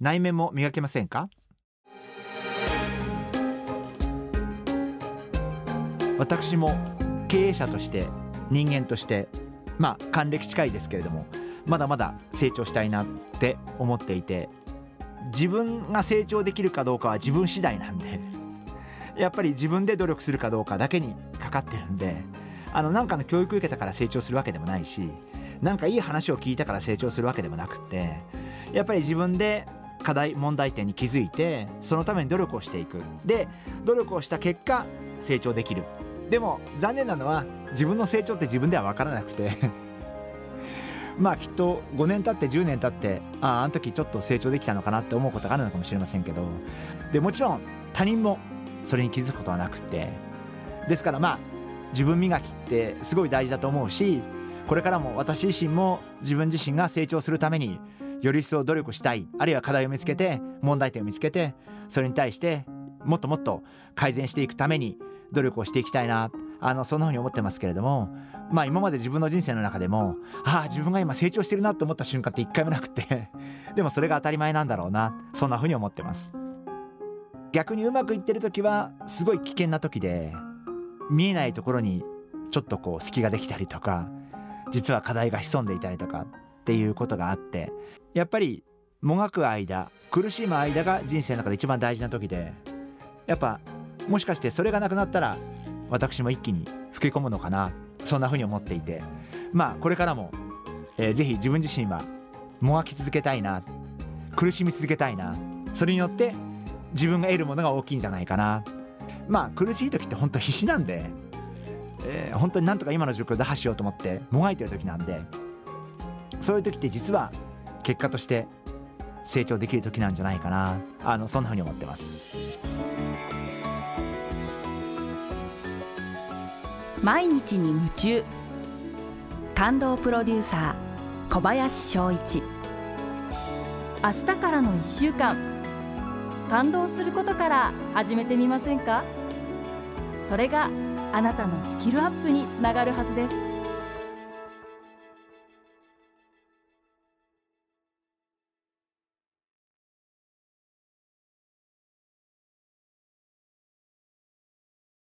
内面も磨けませんか？私も経営者として人間としてまあ還暦近いですけれどもまだまだ成長したいなって思っていて自分が成長できるかどうかは自分次第なんで やっぱり自分で努力するかどうかだけにかかってるんであのなんかの教育受けたから成長するわけでもないしなんかいい話を聞いたから成長するわけでもなくってやっぱり自分で課題問題点に気づいてそのために努力をしていく。で努力をした結果成長できる。でも残念なのは自分の成長って自分では分からなくて。まあきっと5年経って10年経ってあああの時ちょっと成長できたのかなって思うことがあるのかもしれませんけど。でもちろん他人もそれに気づくことはなくて。ですからまあ自分磨きってすごい大事だと思うしこれからも私自身も自分自身が成長するためにより一層努力したい。あるいは課題を見つけて問題点を見つけてそれに対してもっともっと改善していくために努力をしていきたいな。あのそんなふうに思ってますけれどもまあ今まで自分の人生の中でもああ自分が今成長してるなと思った瞬間って一回もなくて でもそれが当たり前なんだろうなそんなふうに思ってます。逆にうまくいってる時はすごい危険な時で見えないところにちょっとこう隙ができたりとか実は課題が潜んでいたりとかっていうことがあってやっぱりもがく間苦しむ間が人生の中で一番大事な時でやっぱもしかしてそれがなくなったら私も一気に老け込むのかなそんな風に思っていてまあこれからも、えー、ぜひ自分自身はもがき続けたいな苦しみ続けたいなそれによって自分が得るものが大きいんじゃないかな。まあ苦しい時って本当必死なんで、えー、本当になんとか今の状況を打破しようと思ってもがいてる時なんでそういう時って実は結果として成長できる時なんじゃないかな。あのそんな風に思ってます。毎日に夢中。感動プロデューサー小林翔一。明日からの1週間。感動することから始めてみませんか？それがあなたのスキルアップにつながるはずです。